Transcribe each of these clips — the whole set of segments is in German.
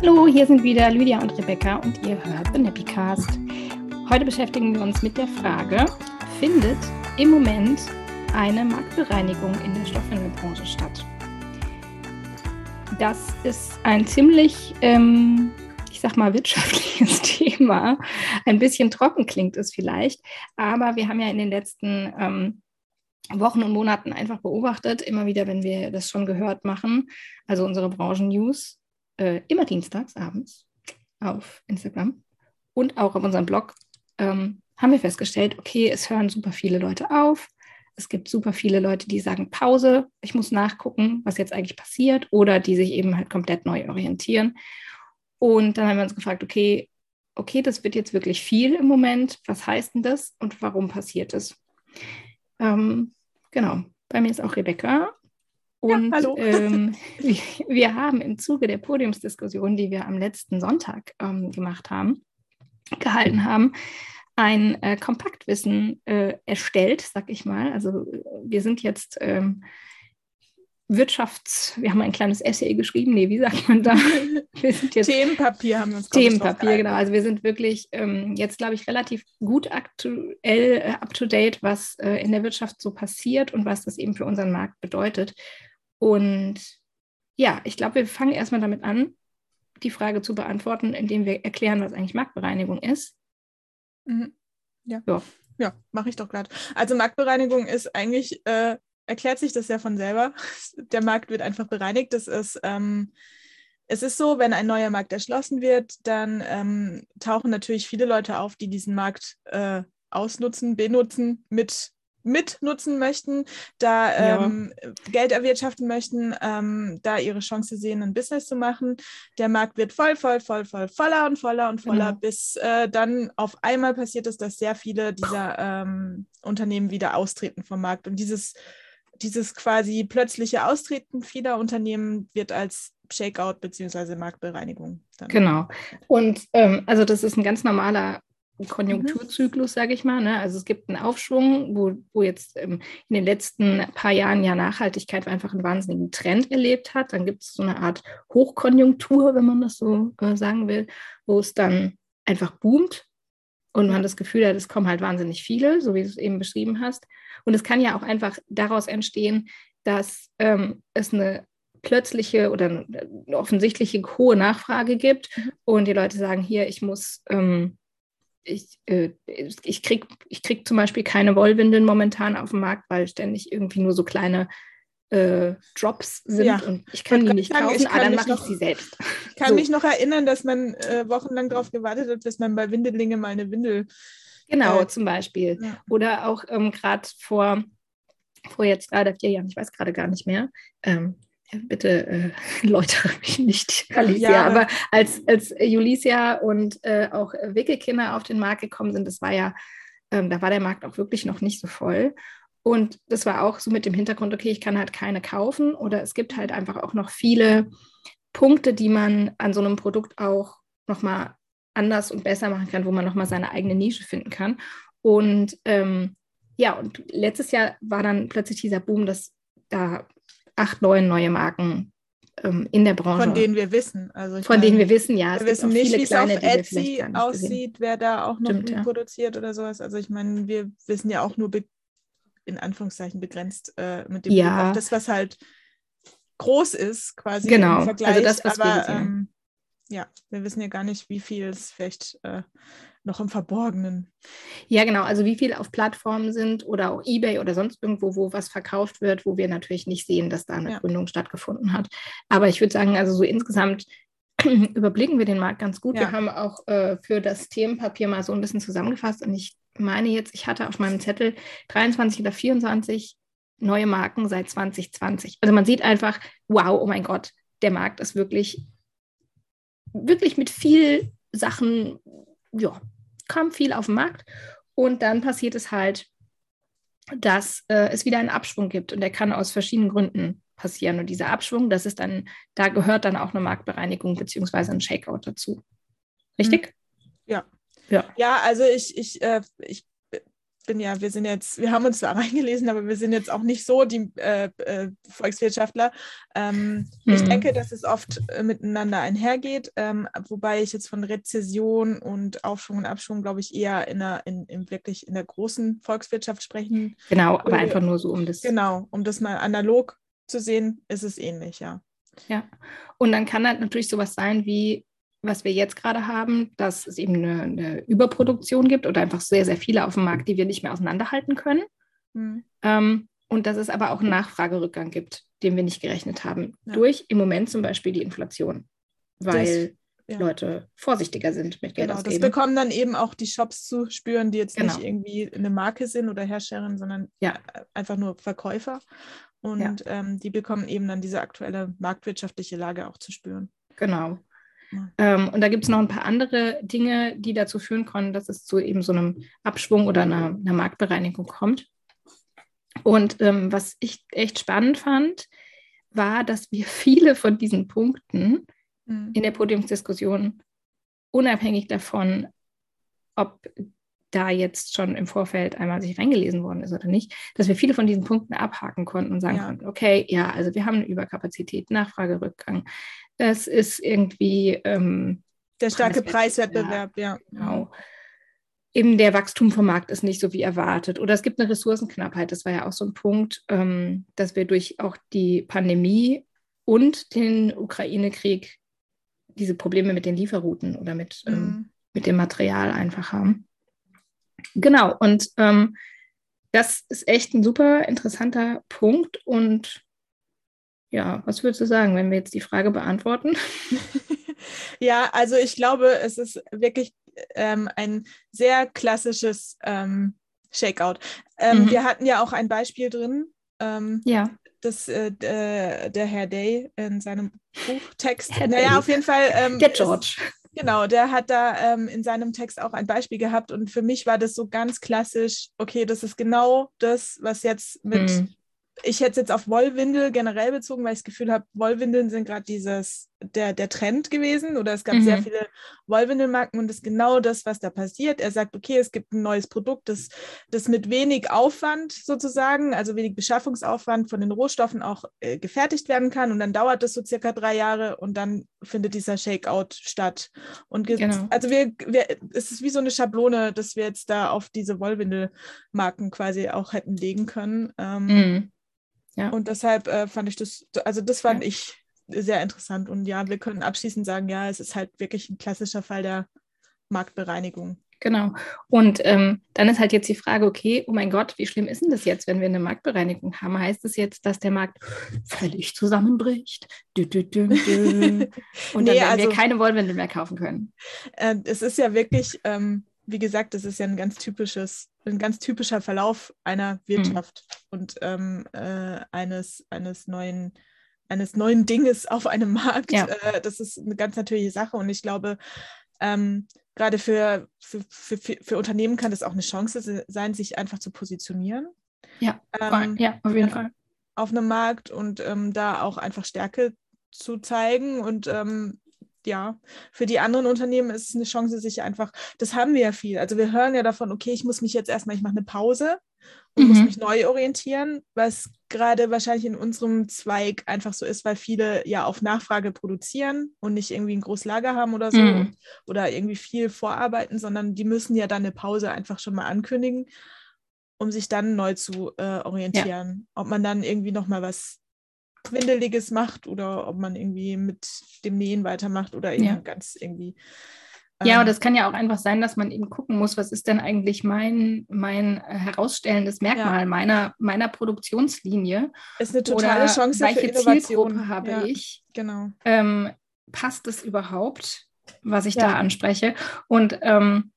Hallo, hier sind wieder Lydia und Rebecca und ihr hört The Nappycast. Heute beschäftigen wir uns mit der Frage, findet im Moment eine Marktbereinigung in der Stoffwindelbranche statt? Das ist ein ziemlich, ähm, ich sag mal, wirtschaftliches Thema. Ein bisschen trocken klingt es vielleicht, aber wir haben ja in den letzten ähm, Wochen und Monaten einfach beobachtet, immer wieder, wenn wir das schon gehört machen, also unsere Branchen-News, äh, immer dienstags abends auf Instagram und auch auf unserem Blog, ähm, haben wir festgestellt, okay, es hören super viele Leute auf. Es gibt super viele Leute, die sagen Pause, ich muss nachgucken, was jetzt eigentlich passiert, oder die sich eben halt komplett neu orientieren. Und dann haben wir uns gefragt, okay, okay, das wird jetzt wirklich viel im Moment. Was heißt denn das und warum passiert es? Ähm, Genau, bei mir ist auch Rebecca. Und ja, ähm, wir, haben im Zuge der Podiumsdiskussion, die wir am letzten Sonntag ähm, gemacht haben, gehalten haben, ein äh, Kompaktwissen äh, erstellt, sag ich mal. Also wir sind jetzt ähm, Wirtschafts, wir haben ein kleines Essay geschrieben, nee, wie sagt man da? Wir sind jetzt Themenpapier haben wir uns Themenpapier, genau. Also wir sind wirklich ähm, jetzt, glaube ich, relativ gut aktuell äh, up to date, was äh, in der Wirtschaft so passiert und was das eben für unseren Markt bedeutet. Und ja, ich glaube, wir fangen erstmal damit an, die Frage zu beantworten, indem wir erklären, was eigentlich Marktbereinigung ist. Mhm. Ja. ja. Ja, mache ich doch gerade. Also Marktbereinigung ist eigentlich äh, erklärt sich das ja von selber. Der Markt wird einfach bereinigt. Das ist, ähm, es ist so, wenn ein neuer Markt erschlossen wird, dann ähm, tauchen natürlich viele Leute auf, die diesen Markt äh, ausnutzen, benutzen, mit mitnutzen möchten, da ähm, ja. Geld erwirtschaften möchten, ähm, da ihre Chance sehen, ein Business zu machen. Der Markt wird voll, voll, voll, voll, voller und voller und voller, genau. bis äh, dann auf einmal passiert ist, dass sehr viele dieser ähm, Unternehmen wieder austreten vom Markt. Und dieses dieses quasi plötzliche Austreten vieler Unternehmen wird als Shakeout bzw. Marktbereinigung. genau. Und ähm, also das ist ein ganz normaler Konjunkturzyklus, sage ich mal. Ne? Also es gibt einen Aufschwung, wo, wo jetzt ähm, in den letzten paar Jahren ja Nachhaltigkeit einfach einen wahnsinnigen Trend erlebt hat. Dann gibt es so eine Art Hochkonjunktur, wenn man das so äh, sagen will, wo es dann einfach boomt und man das Gefühl hat, es kommen halt wahnsinnig viele, so wie du es eben beschrieben hast. Und es kann ja auch einfach daraus entstehen, dass ähm, es eine plötzliche oder eine offensichtliche hohe Nachfrage gibt mhm. und die Leute sagen, hier, ich muss, ähm, ich, äh, ich kriege ich krieg zum Beispiel keine Wollwindeln momentan auf dem Markt, weil ständig irgendwie nur so kleine äh, Drops sind ja. und ich kann die nicht kaufen, aber dann mache ich sie selbst. Ich kann so. mich noch erinnern, dass man äh, wochenlang darauf gewartet hat, bis man bei Windelinge mal eine Windel. Genau, äh, zum Beispiel. Ja. Oder auch ähm, gerade vor, vor jetzt gerade vier Jahren, ich weiß gerade gar nicht mehr. Ähm, bitte äh, läutere mich nicht, Alicia, ja, aber als, als Julicia und äh, auch Wickelkinder auf den Markt gekommen sind, das war ja, ähm, da war der Markt auch wirklich noch nicht so voll. Und das war auch so mit dem Hintergrund, okay, ich kann halt keine kaufen oder es gibt halt einfach auch noch viele Punkte, die man an so einem Produkt auch nochmal anders und besser machen kann, wo man nochmal seine eigene Nische finden kann. Und ähm, ja, und letztes Jahr war dann plötzlich dieser Boom, dass da acht, neun neue Marken ähm, in der Branche. Von denen wir wissen. Also von meine, denen wir wissen, ja. Wir wissen nicht, wie es auf Etsy aussieht, wer da auch noch Stimmt, ja. produziert oder sowas. Also ich meine, wir wissen ja auch nur in Anführungszeichen begrenzt äh, mit dem ja. Buch. das, was halt groß ist, quasi genau. im Vergleich. Also das, was Aber wir ähm, ja, wir wissen ja gar nicht, wie viel es vielleicht äh, noch im Verborgenen. Ja, genau. Also wie viel auf Plattformen sind oder auch eBay oder sonst irgendwo, wo was verkauft wird, wo wir natürlich nicht sehen, dass da eine ja. Gründung stattgefunden hat. Aber ich würde sagen, also so insgesamt überblicken wir den Markt ganz gut. Ja. Wir haben auch äh, für das Themenpapier mal so ein bisschen zusammengefasst und ich meine jetzt, ich hatte auf meinem Zettel 23 oder 24 neue Marken seit 2020. Also man sieht einfach, wow, oh mein Gott, der Markt ist wirklich, wirklich mit viel Sachen, ja, kam viel auf den Markt. Und dann passiert es halt, dass äh, es wieder einen Abschwung gibt und der kann aus verschiedenen Gründen passieren. Und dieser Abschwung, das ist dann, da gehört dann auch eine Marktbereinigung beziehungsweise ein Shakeout dazu. Richtig? Ja, ja. Ja, also ich, ich, äh, ich bin ja, wir sind jetzt, wir haben uns zwar reingelesen, aber wir sind jetzt auch nicht so die äh, äh, Volkswirtschaftler. Ähm, hm. Ich denke, dass es oft äh, miteinander einhergeht, ähm, wobei ich jetzt von Rezession und Aufschwung und Abschwung, glaube ich, eher in der, in, in, wirklich in der großen Volkswirtschaft sprechen. Genau, aber einfach nur so um das. Genau, um das mal analog zu sehen, ist es ähnlich, ja. Ja, und dann kann halt natürlich sowas sein wie was wir jetzt gerade haben, dass es eben eine, eine, Überproduktion gibt oder einfach sehr, sehr viele auf dem Markt, die wir nicht mehr auseinanderhalten können. Mhm. Ähm, und dass es aber auch einen Nachfragerückgang gibt, den wir nicht gerechnet haben. Ja. Durch im Moment zum Beispiel die Inflation. Weil das, ja. Leute vorsichtiger sind mit Geld genau, ausgeben. Das bekommen dann eben auch die Shops zu spüren, die jetzt genau. nicht irgendwie eine Marke sind oder Herstellerin, sondern ja. einfach nur Verkäufer. Und ähm, die bekommen eben dann diese aktuelle marktwirtschaftliche Lage auch zu spüren. Genau. Ähm, und da gibt es noch ein paar andere Dinge, die dazu führen können, dass es zu eben so einem Abschwung oder einer, einer Marktbereinigung kommt. Und ähm, was ich echt spannend fand, war, dass wir viele von diesen Punkten mhm. in der Podiumsdiskussion, unabhängig davon, ob da jetzt schon im Vorfeld einmal sich reingelesen worden ist oder nicht, dass wir viele von diesen Punkten abhaken konnten und sagen ja. konnten, okay, ja, also wir haben eine Überkapazität, Nachfragerückgang, es ist irgendwie ähm, der starke Preiswettbewerb, ja. Genau. Eben der Wachstum vom Markt ist nicht so wie erwartet. Oder es gibt eine Ressourcenknappheit. Das war ja auch so ein Punkt, ähm, dass wir durch auch die Pandemie und den Ukraine-Krieg diese Probleme mit den Lieferrouten oder mit, ähm, mhm. ähm, mit dem Material einfach haben. Genau, und ähm, das ist echt ein super interessanter Punkt und ja, was würdest du sagen, wenn wir jetzt die Frage beantworten? ja, also ich glaube, es ist wirklich ähm, ein sehr klassisches ähm, Shakeout. Ähm, mhm. Wir hatten ja auch ein Beispiel drin. Ähm, ja. Das, äh, der Herr Day in seinem Buchtext. Herr naja, Day. auf jeden Fall. Ähm, der George. Ist, genau, der hat da ähm, in seinem Text auch ein Beispiel gehabt und für mich war das so ganz klassisch, okay, das ist genau das, was jetzt mit mhm ich hätte es jetzt auf Wollwindel generell bezogen, weil ich das Gefühl habe, Wollwindeln sind gerade dieses, der, der Trend gewesen oder es gab mhm. sehr viele Wollwindelmarken und das ist genau das, was da passiert. Er sagt, okay, es gibt ein neues Produkt, das, das mit wenig Aufwand sozusagen, also wenig Beschaffungsaufwand von den Rohstoffen auch äh, gefertigt werden kann und dann dauert das so circa drei Jahre und dann findet dieser Shakeout statt. Und genau. also wir, wir, es ist wie so eine Schablone, dass wir jetzt da auf diese Wollwindelmarken quasi auch hätten legen können. Ähm, mhm. Ja. Und deshalb äh, fand ich das, also das fand ja. ich sehr interessant. Und ja, wir können abschließend sagen, ja, es ist halt wirklich ein klassischer Fall der Marktbereinigung. Genau. Und ähm, dann ist halt jetzt die Frage, okay, oh mein Gott, wie schlimm ist denn das jetzt, wenn wir eine Marktbereinigung haben? Heißt das jetzt, dass der Markt völlig zusammenbricht? Dü, dü, dü, und dann nee, werden also, wir keine Wollwindel mehr kaufen können. Äh, es ist ja wirklich, ähm, wie gesagt, das ist ja ein ganz typisches, ein ganz typischer Verlauf einer mhm. Wirtschaft mhm. und ähm, äh, eines, eines neuen eines neuen Dinges auf einem Markt. Ja. Äh, das ist eine ganz natürliche Sache und ich glaube, ähm, gerade für, für, für, für, Unternehmen kann das auch eine Chance sein, sich einfach zu positionieren. Ja, ähm, ja auf jeden Fall. Auf einem Markt und ähm, da auch einfach Stärke zu zeigen und ähm, ja, für die anderen Unternehmen ist es eine Chance, sich einfach, das haben wir ja viel. Also wir hören ja davon, okay, ich muss mich jetzt erstmal, ich mache eine Pause und mhm. muss mich neu orientieren, was gerade wahrscheinlich in unserem Zweig einfach so ist, weil viele ja auf Nachfrage produzieren und nicht irgendwie ein großes Lager haben oder so mhm. oder irgendwie viel vorarbeiten, sondern die müssen ja dann eine Pause einfach schon mal ankündigen, um sich dann neu zu äh, orientieren. Ja. Ob man dann irgendwie nochmal was Quindeliges macht oder ob man irgendwie mit dem Nähen weitermacht oder eben ja. ganz irgendwie. ja, und ähm, das kann ja auch einfach sein, dass man eben gucken muss, was ist denn eigentlich mein, mein äh, herausstellendes Merkmal ja. meiner, meiner Produktionslinie. Ist eine totale oder Chance welche für Innovation. Zielgruppe habe ja, ich? Genau. Ähm, passt es überhaupt, was ich da anspreche? Und ähm,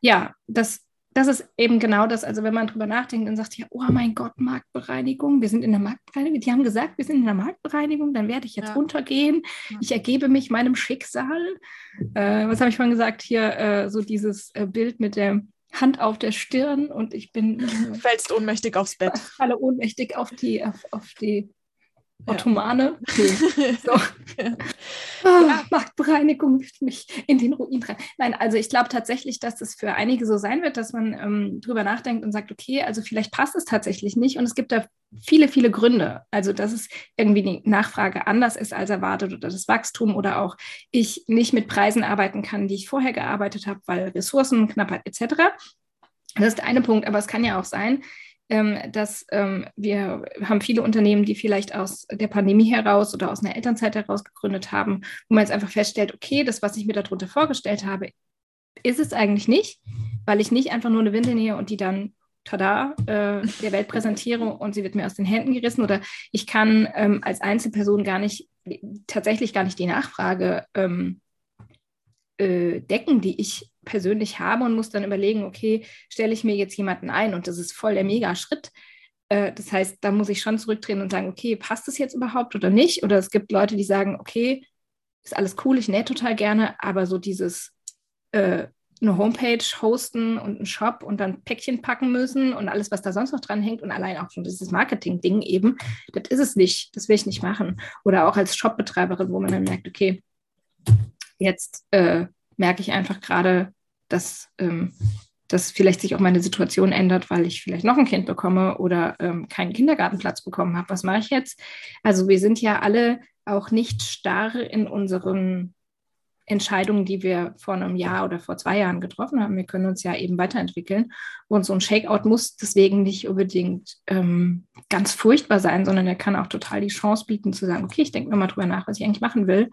ja, das das ist eben genau das. Also wenn man drüber nachdenkt und sagt, ja, oh mein Gott, Marktbereinigung, wir sind in der Marktbereinigung. Die haben gesagt, wir sind in der Marktbereinigung, dann werde ich jetzt ja. runtergehen. Ich ergebe mich meinem Schicksal. Äh, was habe ich vorhin gesagt? Hier äh, so dieses äh, Bild mit der Hand auf der Stirn und ich bin. Fällst ohnmächtig aufs Bett. Falle ohnmächtig auf die, auf, auf die Ottomane. Ja. So. ja. Ah, wirft mich in den Ruin rein. Nein, also ich glaube tatsächlich, dass das für einige so sein wird, dass man ähm, drüber nachdenkt und sagt, okay, also vielleicht passt es tatsächlich nicht. Und es gibt da viele, viele Gründe. Also, dass es irgendwie die Nachfrage anders ist als erwartet oder das Wachstum oder auch ich nicht mit Preisen arbeiten kann, die ich vorher gearbeitet habe, weil Ressourcenknappheit etc. Das ist der eine Punkt, aber es kann ja auch sein, ähm, dass ähm, wir haben viele Unternehmen, die vielleicht aus der Pandemie heraus oder aus einer Elternzeit heraus gegründet haben, wo man jetzt einfach feststellt, okay, das, was ich mir darunter vorgestellt habe, ist es eigentlich nicht, weil ich nicht einfach nur eine Windel nähe und die dann tada, äh, der Welt präsentiere und sie wird mir aus den Händen gerissen oder ich kann ähm, als Einzelperson gar nicht, tatsächlich gar nicht die Nachfrage ähm, äh, decken, die ich persönlich habe und muss dann überlegen, okay, stelle ich mir jetzt jemanden ein und das ist voll der Mega-Schritt. Äh, das heißt, da muss ich schon zurückdrehen und sagen, okay, passt das jetzt überhaupt oder nicht? Oder es gibt Leute, die sagen, okay, ist alles cool, ich nähe total gerne, aber so dieses äh, eine Homepage hosten und einen Shop und dann Päckchen packen müssen und alles, was da sonst noch dran hängt und allein auch schon dieses Marketing-Ding eben, das ist es nicht, das will ich nicht machen. Oder auch als Shopbetreiberin, wo man dann merkt, okay, jetzt äh, merke ich einfach gerade, dass, ähm, dass vielleicht sich auch meine Situation ändert, weil ich vielleicht noch ein Kind bekomme oder ähm, keinen Kindergartenplatz bekommen habe. Was mache ich jetzt? Also wir sind ja alle auch nicht starr in unseren Entscheidungen, die wir vor einem Jahr oder vor zwei Jahren getroffen haben. Wir können uns ja eben weiterentwickeln. Und so ein Shakeout muss deswegen nicht unbedingt ähm, ganz furchtbar sein, sondern er kann auch total die Chance bieten zu sagen, okay, ich denke nochmal drüber nach, was ich eigentlich machen will.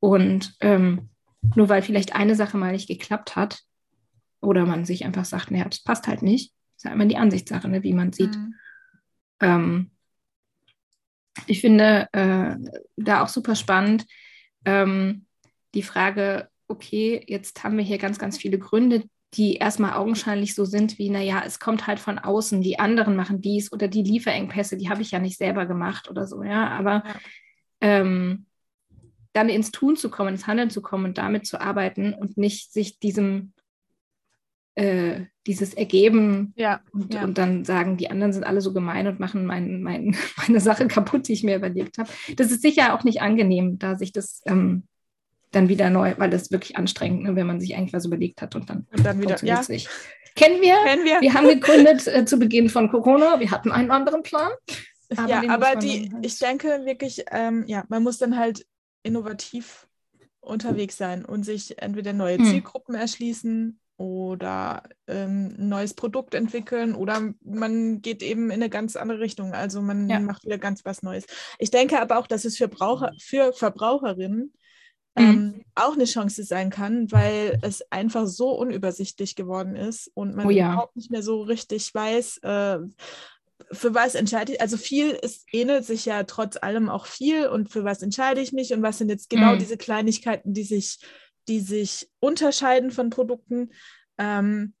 Und ähm, nur weil vielleicht eine Sache mal nicht geklappt hat oder man sich einfach sagt, naja, das passt halt nicht, ist ja immer die Ansichtssache, ne, wie man sieht. Mhm. Ähm, ich finde äh, da auch super spannend ähm, die Frage, okay, jetzt haben wir hier ganz, ganz viele Gründe, die erstmal augenscheinlich so sind wie, naja, es kommt halt von außen, die anderen machen dies oder die Lieferengpässe, die habe ich ja nicht selber gemacht oder so, ja, aber. Ähm, dann ins Tun zu kommen, ins Handeln zu kommen und damit zu arbeiten und nicht sich diesem äh, dieses Ergeben ja, und, ja. und, dann sagen, die anderen sind alle so gemein und machen mein, mein, meine Sache kaputt, die ich mir überlegt habe. Das ist sicher auch nicht angenehm, da sich das ähm, dann wieder neu, weil das ist wirklich anstrengend, ne, wenn man sich eigentlich was überlegt hat und dann, und dann wieder ja. nicht. Kennen wir? Kennen wir. Wir haben gegründet äh, zu Beginn von Corona. Wir hatten einen anderen Plan. Aber ja, aber die, halt ich denke wirklich, ähm, ja, man muss dann halt innovativ unterwegs sein und sich entweder neue hm. Zielgruppen erschließen oder ähm, ein neues Produkt entwickeln oder man geht eben in eine ganz andere Richtung. Also man ja. macht wieder ganz was Neues. Ich denke aber auch, dass es für, Braucher, für Verbraucherinnen mhm. ähm, auch eine Chance sein kann, weil es einfach so unübersichtlich geworden ist und man oh ja. überhaupt nicht mehr so richtig weiß, äh, für was entscheide ich, also viel, es ähnelt sich ja trotz allem auch viel und für was entscheide ich mich und was sind jetzt genau mhm. diese Kleinigkeiten, die sich, die sich unterscheiden von Produkten. Ähm,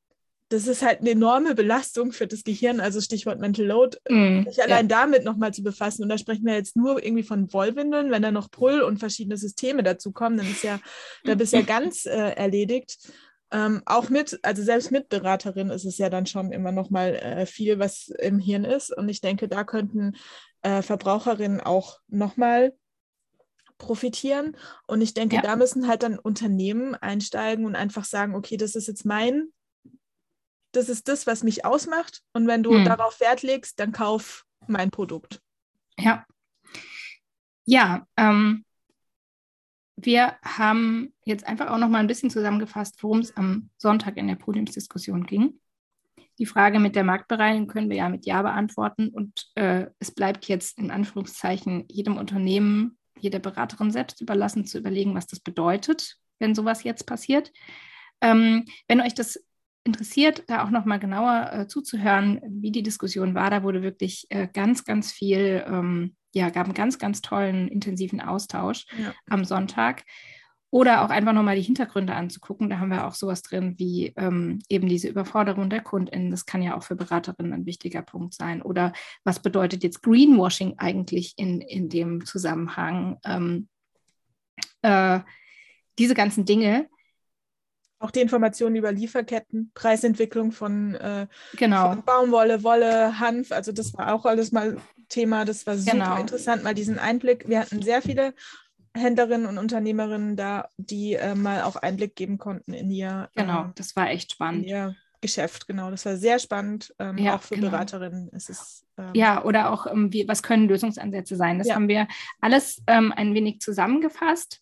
das ist halt eine enorme Belastung für das Gehirn, also Stichwort Mental Load, mm, sich allein ja. damit nochmal zu befassen. Und da sprechen wir jetzt nur irgendwie von Wollwindeln, wenn da noch Pull und verschiedene Systeme dazu kommen, dann ist ja, da bist ja ganz äh, erledigt. Ähm, auch mit, also selbst mit Beraterin ist es ja dann schon immer noch mal äh, viel, was im Hirn ist. Und ich denke, da könnten äh, Verbraucherinnen auch noch mal profitieren. Und ich denke, ja. da müssen halt dann Unternehmen einsteigen und einfach sagen, okay, das ist jetzt mein, das ist das, was mich ausmacht. Und wenn du hm. darauf Wert legst, dann kauf mein Produkt. Ja. Ja, ähm, wir haben jetzt einfach auch noch mal ein bisschen zusammengefasst, worum es am Sonntag in der Podiumsdiskussion ging. Die Frage mit der Marktbereinigung können wir ja mit Ja beantworten und äh, es bleibt jetzt in Anführungszeichen jedem Unternehmen, jeder Beraterin selbst überlassen, zu überlegen, was das bedeutet, wenn sowas jetzt passiert. Ähm, wenn euch das interessiert, da auch noch mal genauer äh, zuzuhören, wie die Diskussion war, da wurde wirklich äh, ganz, ganz viel ähm, ja, gab einen ganz, ganz tollen, intensiven Austausch ja. am Sonntag. Oder auch einfach nochmal die Hintergründe anzugucken. Da haben wir auch sowas drin wie ähm, eben diese Überforderung der KundInnen. Das kann ja auch für Beraterinnen ein wichtiger Punkt sein. Oder was bedeutet jetzt Greenwashing eigentlich in, in dem Zusammenhang? Ähm, äh, diese ganzen Dinge. Auch die Informationen über Lieferketten, Preisentwicklung von, äh, genau. von Baumwolle, Wolle, Hanf. Also das war auch alles mal Thema. Das war super Genau. interessant, mal diesen Einblick. Wir hatten sehr viele Händlerinnen und Unternehmerinnen da, die äh, mal auch Einblick geben konnten in ihr, Genau, ähm, das war echt spannend. ihr Geschäft. Genau, das war sehr spannend, ähm, Ja, auch für genau. Beraterinnen. Es ist, ähm, Ja, oder auch, ähm, wie, was können Lösungsansätze sein? Das Ja. haben wir alles ähm, ein wenig zusammengefasst.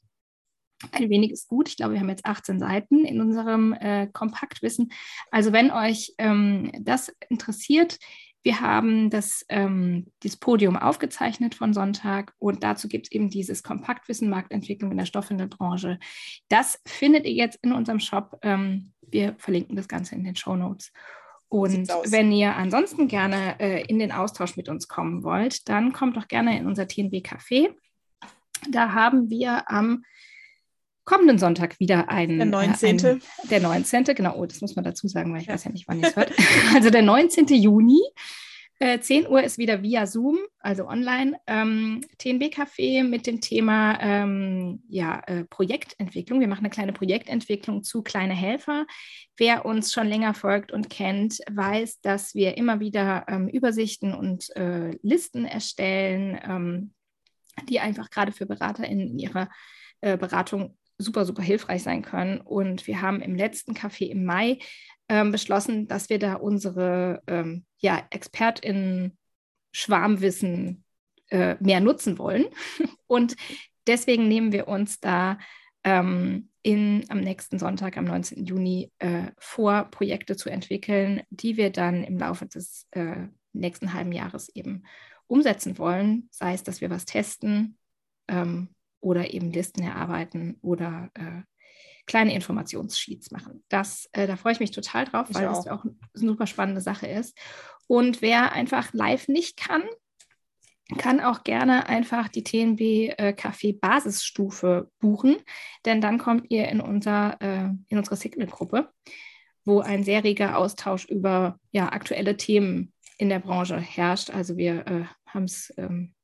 Ein wenig ist gut. Ich glaube, wir haben jetzt 18 Seiten in unserem äh, Kompaktwissen. Also wenn euch ähm, das interessiert, wir haben das, ähm, dieses Podium aufgezeichnet von Sonntag und dazu gibt es eben dieses Kompaktwissen Marktentwicklung in der Stoffhändelbranche. Das findet ihr jetzt in unserem Shop. Ähm, wir verlinken das Ganze in den Show Notes. Und wenn ihr ansonsten gerne äh, in den Austausch mit uns kommen wollt, dann kommt doch gerne in unser TNB Café. Da haben wir am kommenden Sonntag wieder einen. Der 19.. Äh, einen, der 19. Genau, oh, das muss man dazu sagen, weil ich weiß ja nicht, wann ihr es hört. Also der 19. Juni. Äh, 10 Uhr ist wieder via Zoom, also online, ähm, TNB-Café mit dem Thema ähm, ja, äh, Projektentwicklung. Wir machen eine kleine Projektentwicklung zu kleine Helfer. Wer uns schon länger folgt und kennt, weiß, dass wir immer wieder ähm, Übersichten und äh, Listen erstellen, ähm, die einfach gerade für BeraterInnen in ihrer äh, Beratung super, super hilfreich sein können. Und wir haben im letzten Café im Mai ähm, beschlossen, dass wir da unsere ähm, ja, ExpertInnen Schwarmwissen äh, mehr nutzen wollen. Und deswegen nehmen wir uns da ähm, in, am nächsten Sonntag, am 19. Juni, äh, vor, Projekte zu entwickeln, die wir dann im Laufe des äh, nächsten halben Jahres eben umsetzen wollen. Sei es, dass wir was testen ähm, oder eben Listen erarbeiten oder äh, kleine Informationssheets machen. Das, äh, da freue ich mich total drauf, Ich weil auch. das auch eine super spannende Sache ist. Und wer einfach live nicht kann, kann auch gerne einfach die TNB äh, Café Basisstufe buchen, denn dann kommt ihr in, unser, äh, in unsere Signal-Gruppe, wo ein sehr reger Austausch über ja, aktuelle Themen in der Branche herrscht. Also wir äh, haben es ähm,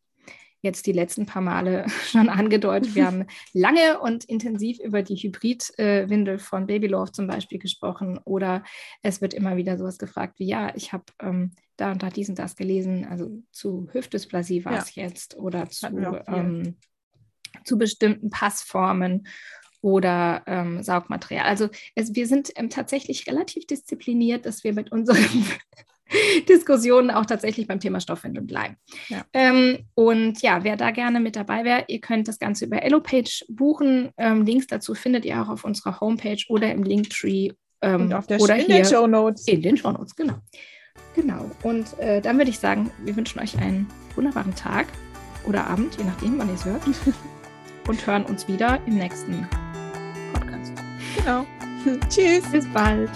jetzt die letzten paar Male schon angedeutet. Wir haben lange und intensiv über die Hybrid-Windel von Babylove zum Beispiel gesprochen. Oder es wird immer wieder sowas gefragt wie, ja, ich habe ähm, da und da dies und das gelesen. Also zu Hüftdysplasie war Ja. es jetzt oder zu, ähm, zu bestimmten Passformen oder ähm, Saugmaterial. Also es, wir sind ähm, tatsächlich relativ diszipliniert, dass wir mit unseren Diskussionen auch tatsächlich beim Thema Stoffwindel bleiben. Ja. Ähm, und ja, wer da gerne mit dabei wäre, ihr könnt das Ganze über Elopage buchen. Ähm, Links dazu findet ihr auch auf unserer Homepage oder im Linktree ähm, Und auf der, oder in den Show Notes. in den Shownotes, genau. Genau. Und äh, dann würde ich sagen, wir wünschen euch einen wunderbaren Tag oder Abend, je nachdem, wann ihr es hört. und hören uns wieder im nächsten Podcast. Genau. Tschüss. Bis bald.